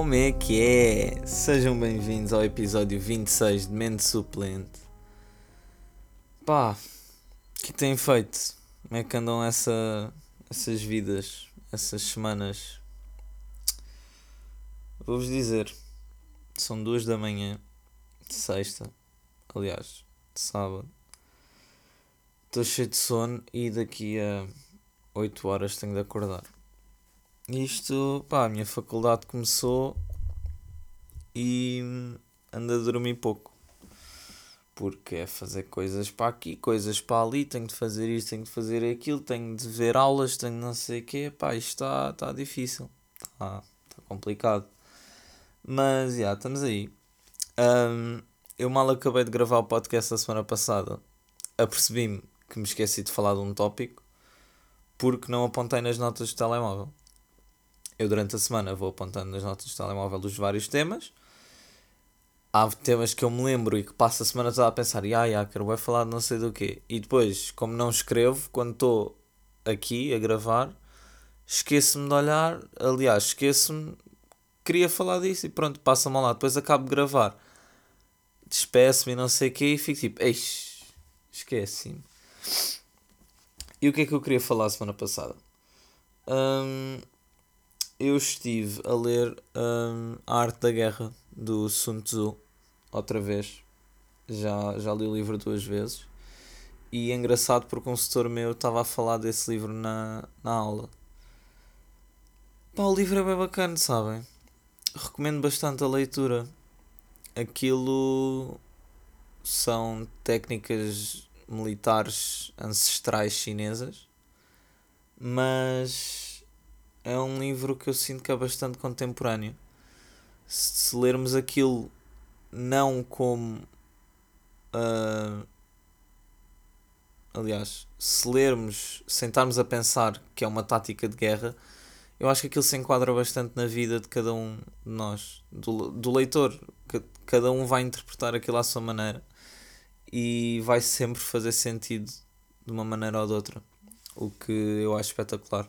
Como é que é? Sejam bem-vindos ao episódio 26 de Mente Suplente. Pá, o que têm feito? Como é que andam essa, essas vidas, essas semanas? Vou-vos dizer, são duas da manhã de sexta, aliás, de sábado. Estou cheio de sono e daqui a 8 horas tenho de acordar. Isto, pá, a minha faculdade começou e ando a dormir pouco. Porque é fazer coisas para aqui, coisas para ali, tenho de fazer isto, tenho de fazer aquilo, tenho de ver aulas, tenho de não sei o quê. Pá, isto está tá difícil, está tá complicado. Mas, já, yeah, estamos aí. Um, eu mal acabei de gravar o podcast da semana passada. Apercebi-me que me esqueci de falar de um tópico porque não apontei nas notas do telemóvel eu durante a semana vou apontando nas notas do telemóvel os vários temas. Há temas que eu me lembro e que passo a semana toda a pensar, ah, yeah, quero vai falar de não sei do quê. E depois, como não escrevo, quando estou aqui a gravar, esqueço-me de olhar. Aliás, esqueço-me, queria falar disso e pronto, passa-me lá. Depois acabo de gravar, despeço-me e não sei o quê e fico tipo, eixe, esqueci-me. E o que é que eu queria falar semana passada? Hum, eu estive a ler um, A Arte da Guerra do Sun Tzu outra vez. Já, já li o livro duas vezes. E é engraçado porque um setor meu estava a falar desse livro na, na aula. Pá, o livro é bem bacana, sabem? Recomendo bastante a leitura. Aquilo são técnicas militares ancestrais chinesas, mas é um livro que eu sinto que é bastante contemporâneo. Se, lermos aquilo não como. Uh, aliás, se lermos, sentarmos a pensar que é uma tática de guerra, eu acho que aquilo se enquadra bastante na vida de cada um de nós, do, do leitor. Cada um vai interpretar aquilo à sua maneira e vai sempre fazer sentido de uma maneira ou de outra. O que eu acho espetacular.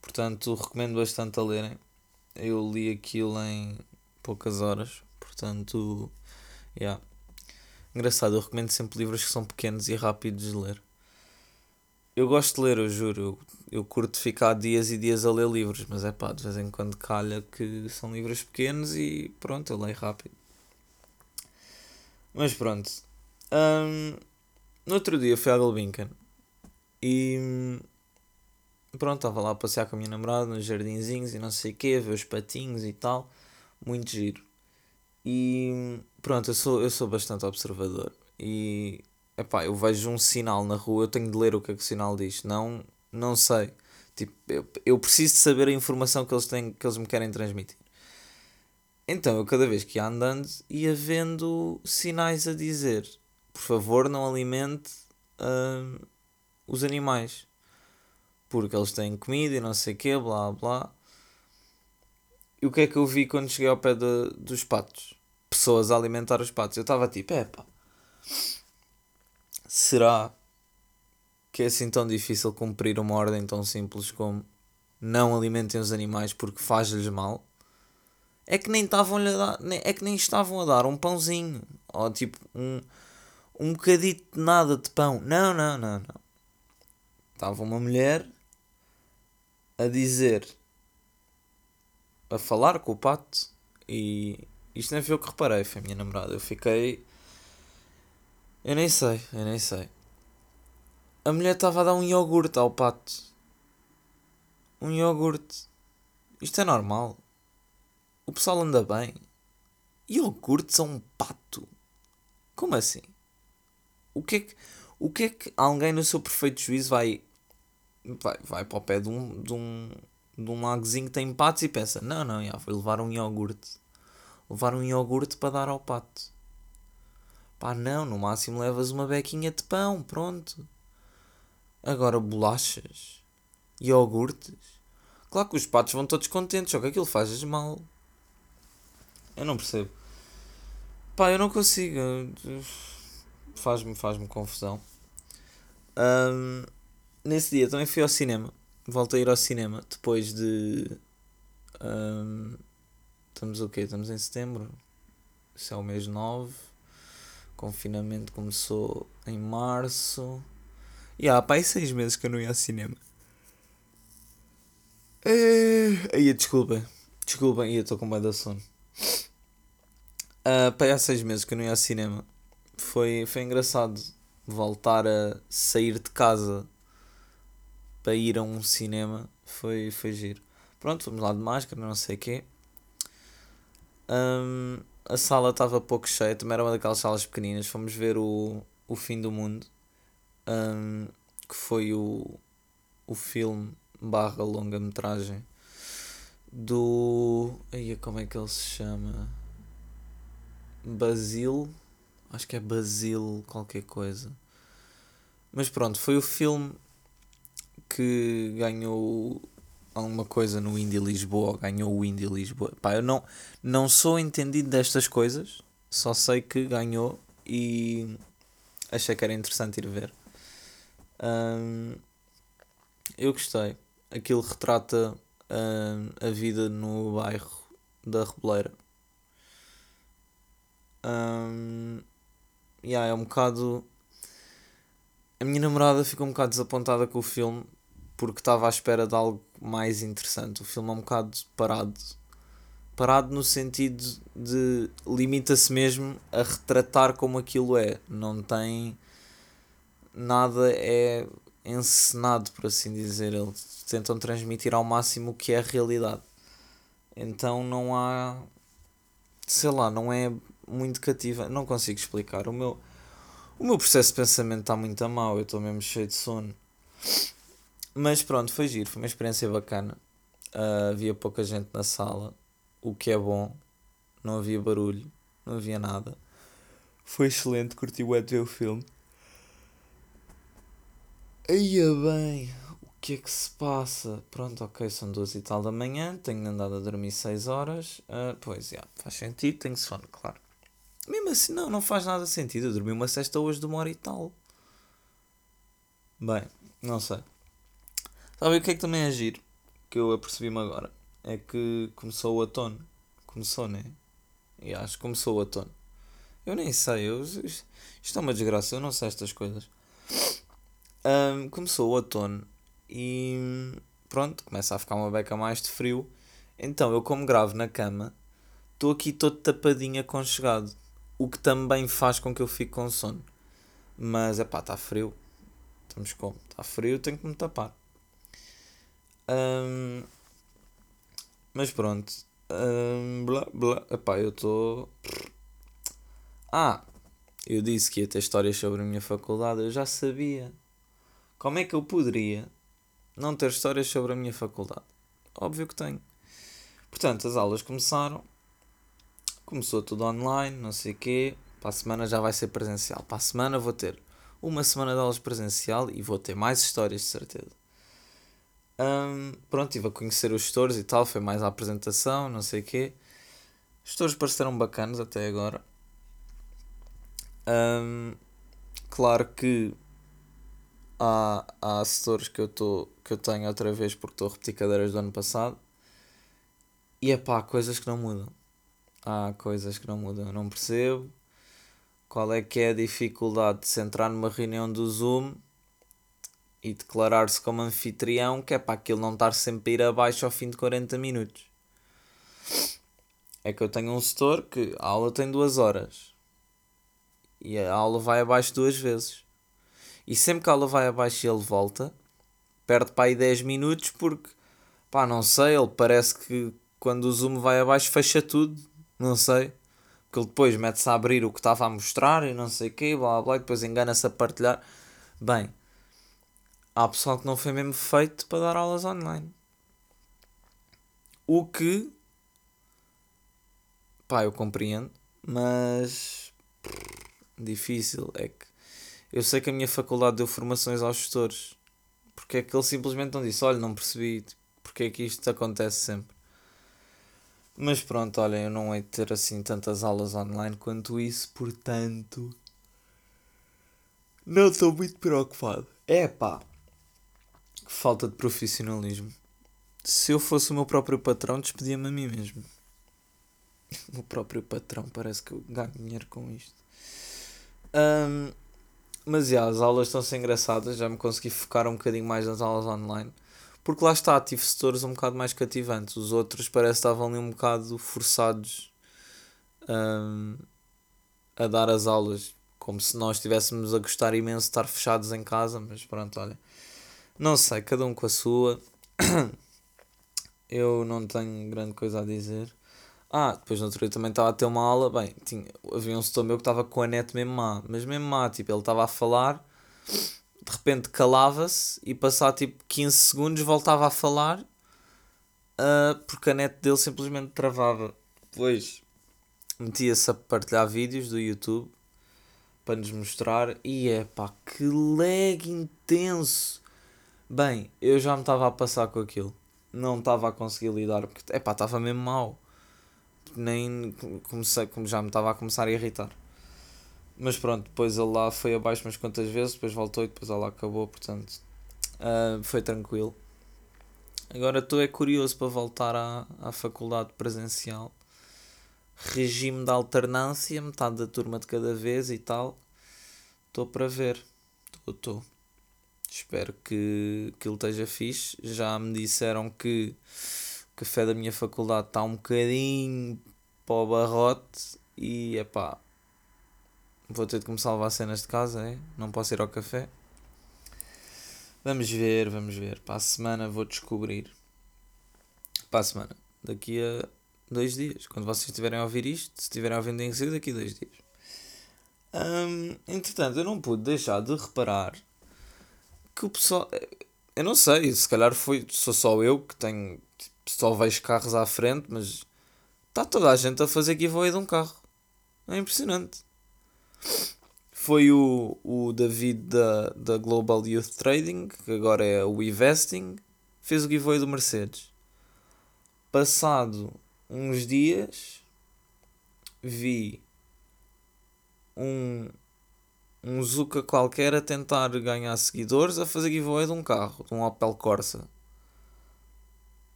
Portanto, recomendo bastante a lerem. Eu li aquilo em poucas horas. Portanto, yeah. engraçado. Eu recomendo sempre livros que são pequenos e rápidos de ler. Eu gosto de ler, eu juro. Eu, eu curto ficar dias e dias a ler livros, mas é pá, de vez em quando calha que são livros pequenos e pronto, eu leio rápido. Mas pronto. Um, no outro dia fui à Gulbenkian e pronto, estava lá a passear com a minha namorada nos jardinzinhos e não sei o quê, ver os patinhos e tal. Muito giro. E pronto, eu sou, eu sou bastante observador. E epá, eu vejo um sinal na rua, eu tenho de ler o que é que o sinal diz. Não, não sei. Tipo, eu, eu preciso de saber a informação que eles, têm, que eles me querem transmitir. Então eu cada vez que ia andando ia vendo sinais a dizer por favor não alimente uh, os animais porque eles têm comida e não sei o quê, blá blá. E o que é que eu vi quando cheguei ao pé de, dos patos? Pessoas a alimentar os patos. Eu estava tipo, é pá, será que é assim tão difícil cumprir uma ordem tão simples como não alimentem os animais porque faz-lhes mal? É que nem estavam a dar, é que nem estavam a dar um pãozinho ou tipo um, um bocadito de nada de pão. Não, não, não, não. Estava uma mulher a dizer, a falar com o pato, e isto nem foi o que reparei, foi a minha namorada. Eu fiquei. Eu nem sei, eu nem sei. A mulher estava a dar um iogurte ao pato. Um iogurte. Isto é normal. O pessoal anda bem. Iogurtes a um pato? Como assim? O que é que, o que, é que alguém no seu perfeito juízo vai vai, vai para o pé de um, de um, de um lagozinho que tem patos e pensa: não, não, já, vou levar um iogurte. Levar um iogurte para dar ao pato. Pá, não, no máximo levas uma bequinha de pão, pronto. Agora bolachas, iogurtes. Claro que os patos vão todos contentes, só que aquilo faz mal. Eu não percebo. Pá, eu não consigo. Faz-me faz, -me, confusão. Um, nesse dia também fui ao cinema. Voltei a ir ao cinema depois de. Um, Estamos o quê? Estamos em setembro. Isso é o mês 9. Confinamento começou em março. E há, pá, aí seis meses que eu não ia ao cinema. É... Aí, desculpem. Desculpem, eu estou com medo da sono. Uh, pá, há seis meses que eu não ia ao cinema. Foi, foi engraçado voltar a sair de casa para ir a um cinema. Foi, foi giro. Pronto, fomos lá de máscara, não sei o quê. Um, a sala estava pouco cheia, também era uma daquelas salas pequeninas. Fomos ver o, o Fim do Mundo, um, que foi o, o filme barra longa-metragem do. Aí, como é que ele se chama? Basil. Acho que é Basil qualquer coisa. Mas pronto, foi o filme que ganhou alguma coisa no Indie Lisboa, ganhou o Indie Lisboa. Pá, eu não, não sou entendido destas coisas, só sei que ganhou e achei que era interessante ir ver. Um, eu gostei. Aquilo retrata um, a vida no bairro da Reboleira. Um, yeah, é um bocado. A minha namorada ficou um bocado desapontada com o filme porque estava à espera de algo mais interessante. O filme é um bocado parado. Parado no sentido de limita-se mesmo a retratar como aquilo é. Não tem nada é encenado, por assim dizer. Eles tentam transmitir ao máximo o que é a realidade. Então não há. Sei lá, não é muito cativa. Não consigo explicar. O meu, o meu processo de pensamento está muito a mal. Eu estou mesmo cheio de sono. Mas pronto, foi giro, foi uma experiência bacana. Uh, havia pouca gente na sala, o que é bom. Não havia barulho, não havia nada. Foi excelente, curti o ver o filme. É bem, o que é que se passa? Pronto, ok, são duas e tal da manhã, tenho andado a dormir 6 horas. Uh, pois, já, faz sentido, tenho sono, claro. Mesmo assim, não, não faz nada sentido. Eu dormi uma sexta hoje de uma hora e tal. Bem, não sei. Sabe o que é que também é giro? Que eu apercebi-me agora. É que começou o outono. Começou, né? E acho que começou o outono. Eu nem sei. Eu, isto é uma desgraça. Eu não sei estas coisas. Um, começou o outono. E pronto, começa a ficar uma beca mais de frio. Então eu, como gravo na cama, estou aqui todo tapadinho, aconchegado. O que também faz com que eu fique com sono. Mas é pá, está frio. Estamos como? Está frio, tenho que me tapar. Um, mas pronto. Um, blá, blá. Epá, eu estou. Ah! Eu disse que ia ter histórias sobre a minha faculdade. Eu já sabia. Como é que eu poderia não ter histórias sobre a minha faculdade? Óbvio que tenho. Portanto, as aulas começaram. Começou tudo online, não sei o quê. Para a semana já vai ser presencial. Para a semana vou ter uma semana de aulas presencial e vou ter mais histórias, de certeza. Um, pronto, estive a conhecer os gestores e tal, foi mais a apresentação, não sei o quê. Os gestores pareceram bacanas até agora. Um, claro que há, há setores que eu, tô, que eu tenho outra vez porque estou a repetir cadeiras do ano passado. E é pá, há coisas que não mudam. Há coisas que não mudam. Eu não percebo qual é que é a dificuldade de se entrar numa reunião do Zoom e declarar-se como anfitrião, que é para aquilo não estar sempre a ir abaixo ao fim de 40 minutos. É que eu tenho um setor que a aula tem duas horas e a aula vai abaixo duas vezes. E sempre que a aula vai abaixo e ele volta, perde para aí 10 minutos porque, pá, não sei, ele parece que quando o zoom vai abaixo fecha tudo, não sei. Porque ele depois mete-se a abrir o que estava a mostrar e não sei o quê, blá blá blá, e depois engana-se a partilhar. Bem, há pessoal que não foi mesmo feito para dar aulas online. O que, pá, eu compreendo, mas difícil é que eu sei que a minha faculdade deu formações aos gestores, porque é que ele simplesmente não disse: Olha, não percebi porque é que isto acontece sempre. Mas pronto, olhem, eu não hei de ter assim tantas aulas online quanto isso, portanto. Não estou muito preocupado. É pá, falta de profissionalismo. Se eu fosse o meu próprio patrão, despedia-me a mim mesmo. o próprio patrão parece que eu ganho dinheiro com isto. Um, mas já, as aulas estão a ser engraçadas, já me consegui focar um bocadinho mais nas aulas online. Porque lá está, tive setores um bocado mais cativantes. Os outros parece que estavam ali um bocado forçados um, a dar as aulas. Como se nós estivéssemos a gostar imenso de estar fechados em casa. Mas pronto, olha. Não sei, cada um com a sua. Eu não tenho grande coisa a dizer. Ah, depois no outro dia também estava a ter uma aula. Bem, tinha, havia um setor meu que estava com a net mesmo má. Mas mesmo má, tipo, ele estava a falar, de repente calava-se e passar tipo 15 segundos voltava a falar uh, porque a net dele simplesmente travava. Depois metia-se a partilhar vídeos do YouTube para nos mostrar e é pá, que lag intenso. Bem, eu já me estava a passar com aquilo. Não estava a conseguir lidar porque é pá, estava mesmo mal nem comecei, como já me estava a começar a irritar. Mas pronto, depois ele lá foi abaixo umas quantas vezes, depois voltou e depois lá acabou, portanto uh, foi tranquilo. Agora estou é curioso para voltar à, à faculdade presencial. Regime de alternância, metade da turma de cada vez e tal. Estou para ver. Estou, estou. Espero que, que ele esteja fixe. Já me disseram que o café da minha faculdade está um bocadinho para o barrote e é pá, vou ter de começar a levar cenas de casa, é? não posso ir ao café. Vamos ver, vamos ver. Para a semana vou descobrir. Para a semana, daqui a dois dias. Quando vocês estiverem a ouvir isto, se estiverem a ouvir em seguida, daqui a dois dias. Hum, entretanto, eu não pude deixar de reparar que o pessoal. Eu não sei, se calhar foi, sou só eu que tenho só vejo carros à frente, mas está toda a gente a fazer giveaway de um carro. É impressionante. Foi o, o David da, da Global Youth Trading, que agora é o Investing, fez o giveaway do Mercedes. Passado uns dias, vi um, um Zuka qualquer a tentar ganhar seguidores a fazer giveaway de um carro, de um Opel Corsa.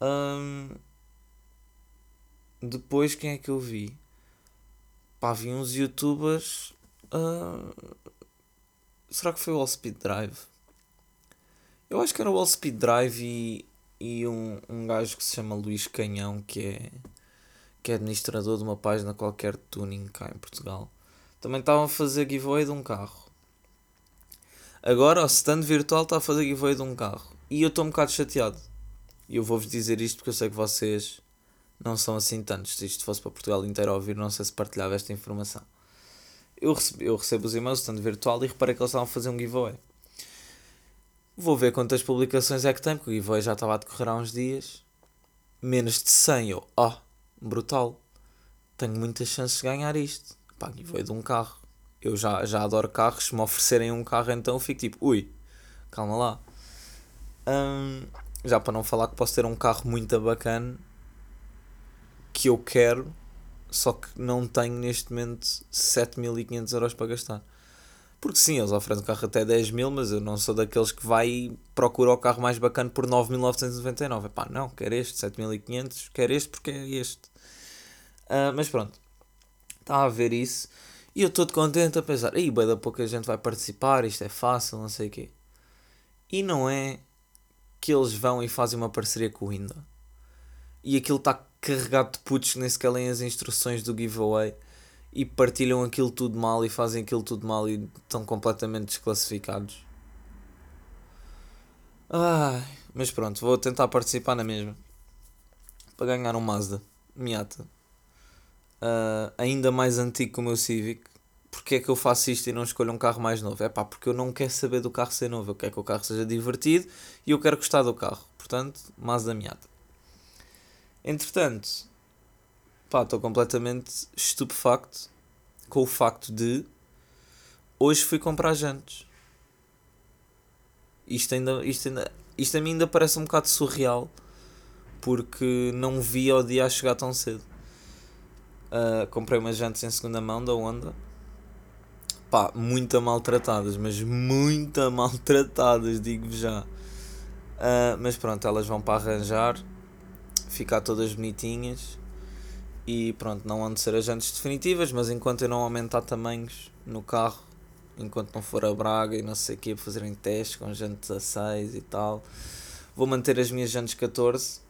Um, depois quem é que eu vi? Pá, vi uns youtubers. Uh, será que foi o All Speed Drive? Eu acho que era o All Speed Drive e, e um, um gajo que se chama Luís Canhão, que é, que é administrador de uma página qualquer de tuning cá em Portugal. Também estavam a fazer giveaway de um carro. Agora o stand virtual está a fazer giveaway de um carro. E eu estou um bocado chateado. E eu vou-vos dizer isto porque eu sei que vocês não são assim tantos. Se isto fosse para Portugal inteiro ouvir, não sei se partilhava esta informação. Eu recebo, eu recebo os e-mails, tanto virtual, e reparei que eles estavam a fazer um giveaway. Vou ver quantas publicações é que tem, porque o giveaway já estava a decorrer há uns dias. Menos de 100. Eu, oh, brutal. Tenho muitas chances de ganhar isto. Pá, giveaway de um carro. Eu já, já adoro carros. Se me oferecerem um carro, então eu fico tipo, ui, calma lá. Um, já para não falar que posso ter um carro muito bacana que eu quero, só que não tenho neste momento 7.500 euros para gastar. Porque sim, eles oferecem um carro até 10 mil, mas eu não sou daqueles que vai e o carro mais bacana por 9.999. Pá, não, quero este, 7.500, quero este porque é este. Uh, mas pronto, está a ver isso. E eu estou contente a pensar, aí, bem da pouca gente vai participar, isto é fácil, não sei o quê. E não é que eles vão e fazem uma parceria com o Winda. E aquilo está carregado de putos que nem sequer leem as instruções do giveaway e partilham aquilo tudo mal e fazem aquilo tudo mal e estão completamente desclassificados. Ai, mas pronto, vou tentar participar na mesma. Para ganhar um Mazda Miata. Uh, ainda mais antigo que o meu Civic porque é que eu faço isto e não escolho um carro mais novo? É pá, porque eu não quero saber do carro ser novo, eu quero que o carro seja divertido e eu quero gostar do carro. Portanto, Mazda Miata. Entretanto, pá, estou completamente estupefacto com o facto de hoje fui comprar jantes. Isto ainda, isto ainda, isto a mim ainda parece um bocado surreal porque não vi o dia a chegar tão cedo. Uh, comprei umas jantes em segunda mão da Honda pá, muito maltratadas, mas muito maltratadas, digo já. Uh, mas pronto, elas vão para arranjar, ficar todas bonitinhas e pronto, não vão de ser as jantes definitivas, mas enquanto eu não aumentar tamanhos no carro, enquanto não for a Braga e não sei o que, fazerem testes com jantes a 6 e tal, vou manter as minhas jantes 14.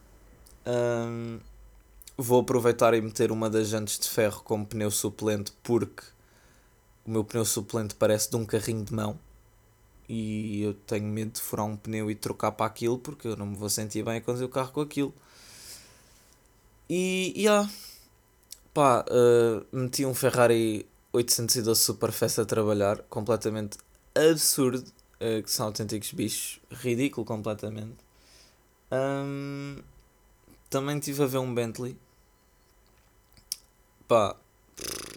Um, vou aproveitar e meter uma das jantes de ferro como pneu suplente porque o meu pneu suplente parece de um carrinho de mão e eu tenho medo de furar um pneu e trocar para aquilo porque eu não me vou sentir bem a conduzir o carro com aquilo. E, e yeah, pá, uh, meti um Ferrari 812 Superfast a trabalhar, completamente absurdo, uh, que são autênticos bichos, ridículo completamente. Um, também estive a ver um Bentley. Pá,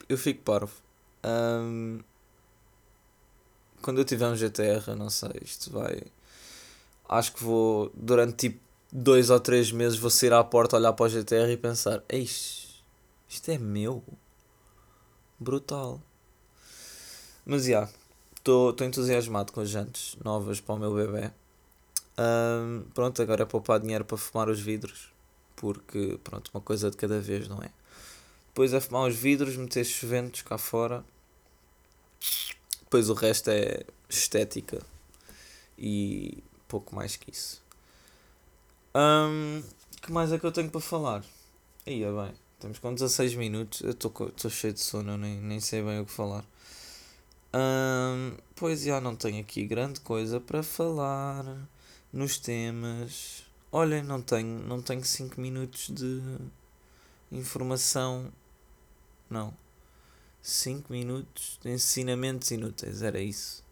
eu fico parvo. Um, quando eu tiver um GTR, não sei, isto vai. Acho que vou, durante tipo dois ou três meses, vou sair à porta, olhar para o GTR e pensar: Eixe, isto é meu. Brutal. Mas já, yeah, estou entusiasmado com as jantes novas para o meu bebê. Um, pronto, agora é poupar dinheiro para fumar os vidros. Porque, pronto, uma coisa de cada vez, não é? Depois é fumar os vidros, meter chuventos cá fora depois o resto é estética e pouco mais que isso. Um, que mais é que eu tenho para falar? Ia bem, estamos com 16 minutos. Eu estou cheio de sono, nem, nem sei bem o que falar. Pois já não tenho aqui grande coisa para falar nos temas. Olhem, não tenho, não tenho 5 minutos de informação. Não. 5 minutos de ensinamentos inúteis, era isso.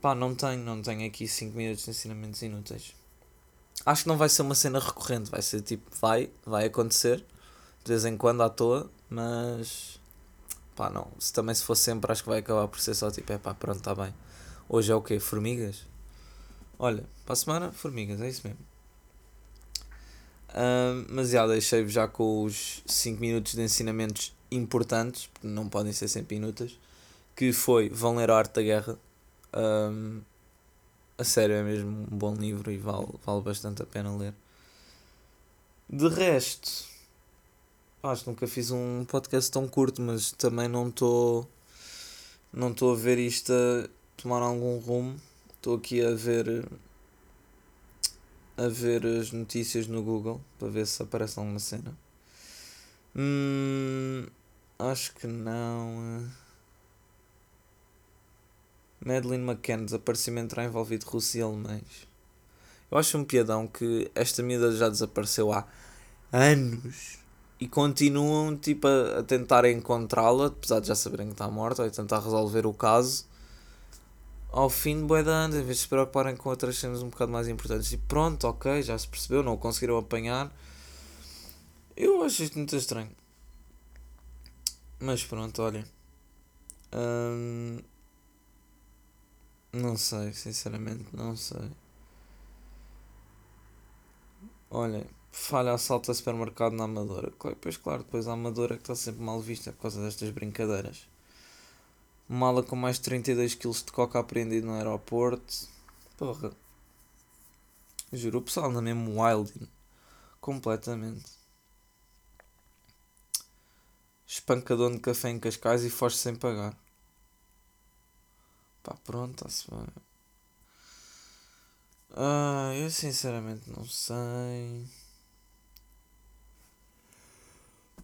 Pá, não tenho, não tenho aqui 5 minutos de ensinamentos inúteis. Acho que não vai ser uma cena recorrente, vai ser tipo, vai, vai acontecer, de vez em quando à toa, mas pá, não. Se também se for sempre, acho que vai acabar por ser só tipo, é pá, pronto, está bem. Hoje é o quê? Formigas? Olha, para a semana, formigas, é isso mesmo. Uh, mas já deixei-vos já com os 5 minutos de ensinamentos importantes, porque não podem ser sempre inúteis, que foi Vão Ler a Arte da Guerra. Um, a sério, é mesmo um bom livro e vale, vale bastante a pena ler. De resto, acho que nunca fiz um podcast tão curto, mas também não estou não estou a ver isto a tomar algum rumo. Estou aqui a ver a ver as notícias no Google para ver se aparece alguma cena. Hum, Acho que não. Madeleine McCann, desaparecimento terá envolvido Rússia e alemães. Eu acho um piadão que esta miúda já desapareceu há anos e continuam tipo, a, a tentar encontrá-la, apesar de já saberem que está morta, a tentar resolver o caso. Ao fim de boa anos, em vez de se preocuparem com outras cenas um bocado mais importantes. E pronto, ok, já se percebeu, não o conseguiram apanhar. Eu acho isto muito estranho. Mas pronto, olha. Hum, não sei, sinceramente, não sei. Olha, falha assalto a supermercado na Amadora. Pois claro, depois a Amadora que está sempre mal vista por causa destas brincadeiras. Mala com mais de 32 kg de coca apreendido no aeroporto. Porra. Juro, o pessoal anda mesmo wilding. Completamente espancadão de café em Cascais e foste sem pagar. Pá, pronto, está-se bem. Ah, eu sinceramente não sei.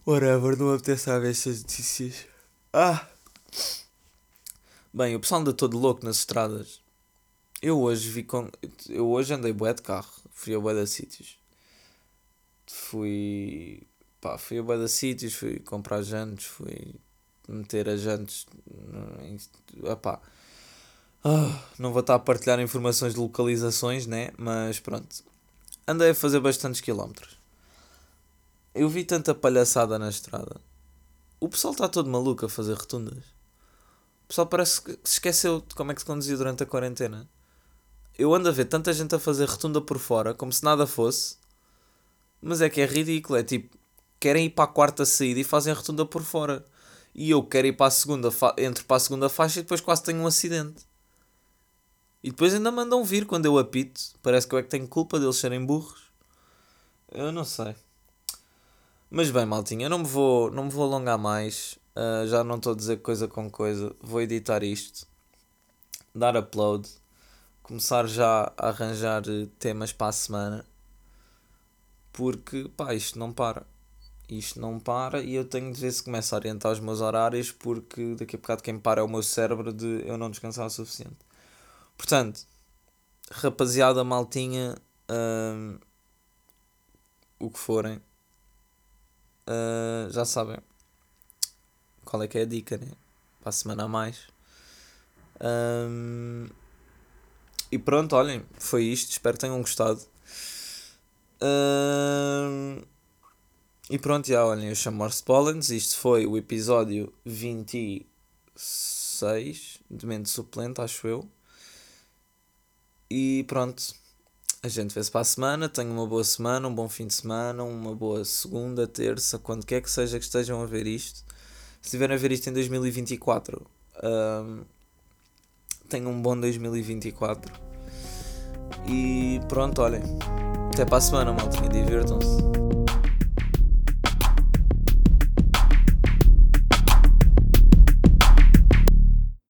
Whatever, não apetece a ver estas notícias. Ah! Bem, o pessoal anda todo louco nas estradas. Eu hoje vi com. Eu hoje andei bué de carro. Fui a bué de sítios. Fui pá, fui a bada sítios, fui comprar jantes, fui meter as jantes. Epá. Ah, não vou estar a partilhar informações de localizações, né? Mas pronto. Andei a fazer bastantes quilómetros. Eu vi tanta palhaçada na estrada. O pessoal está todo maluco a fazer rotundas. O pessoal parece que se esqueceu de como é que se conduzia durante a quarentena. Eu ando a ver tanta gente a fazer rotunda por fora, como se nada fosse. Mas é que é ridículo. É tipo, querem ir para a quarta saída e fazem a rotunda por fora. E eu quero ir para a segunda, entro para a segunda faixa e depois quase tenho um acidente. E depois ainda mandam vir quando eu apito. Parece que eu é que tenho culpa deles serem burros. Eu não sei. Mas bem, maltinha, eu não me vou, não me vou alongar mais. Uh, já não estou a dizer coisa com coisa. Vou editar isto, dar upload, começar já a arranjar temas para a semana. Porque, pá, isto não para. Isto não para e eu tenho de ver se começo a orientar os meus horários. Porque daqui a bocado quem para é o meu cérebro de eu não descansar o suficiente. Portanto, rapaziada, maltinha, uh, o que forem uh, já sabem qual é que é a dica, né? Para a semana a mais. Um, e pronto, olhem, foi isto. Espero que tenham gostado. Um, e pronto, já olhem, eu chamo Morse Pollens. Isto foi o episódio 26 de Mente Suplente, acho eu. E pronto, a gente vê-se para a semana. Tenham uma boa semana, um bom fim de semana, uma boa segunda, terça, quando quer que seja que estejam a ver isto. Se estiverem a ver isto em 2024, um, tenham um bom 2024. E pronto, olhem. Até para a semana, maltinha. Divirtam-se.